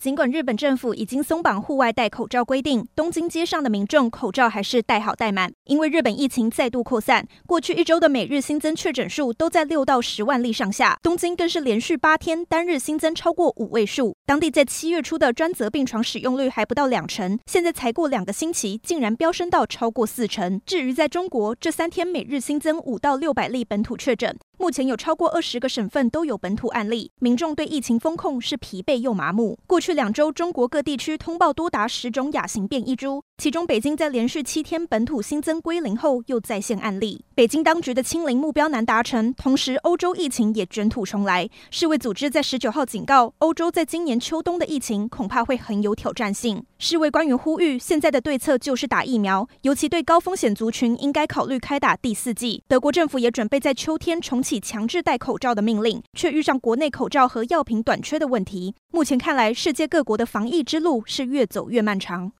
尽管日本政府已经松绑户外戴口罩规定，东京街上的民众口罩还是戴好戴满。因为日本疫情再度扩散，过去一周的每日新增确诊数都在六到十万例上下，东京更是连续八天单日新增超过五位数。当地在七月初的专责病床使用率还不到两成，现在才过两个星期，竟然飙升到超过四成。至于在中国，这三天每日新增五到六百例本土确诊。目前有超过二十个省份都有本土案例，民众对疫情风控是疲惫又麻木。过去两周，中国各地区通报多达十种亚型变异株，其中北京在连续七天本土新增归零后，又再现案例。北京当局的清零目标难达成，同时欧洲疫情也卷土重来。世卫组织在十九号警告，欧洲在今年秋冬的疫情恐怕会很有挑战性。世卫官员呼吁，现在的对策就是打疫苗，尤其对高风险族群，应该考虑开打第四剂。德国政府也准备在秋天重启强制戴口罩的命令，却遇上国内口罩和药品短缺的问题。目前看来，世界各国的防疫之路是越走越漫长。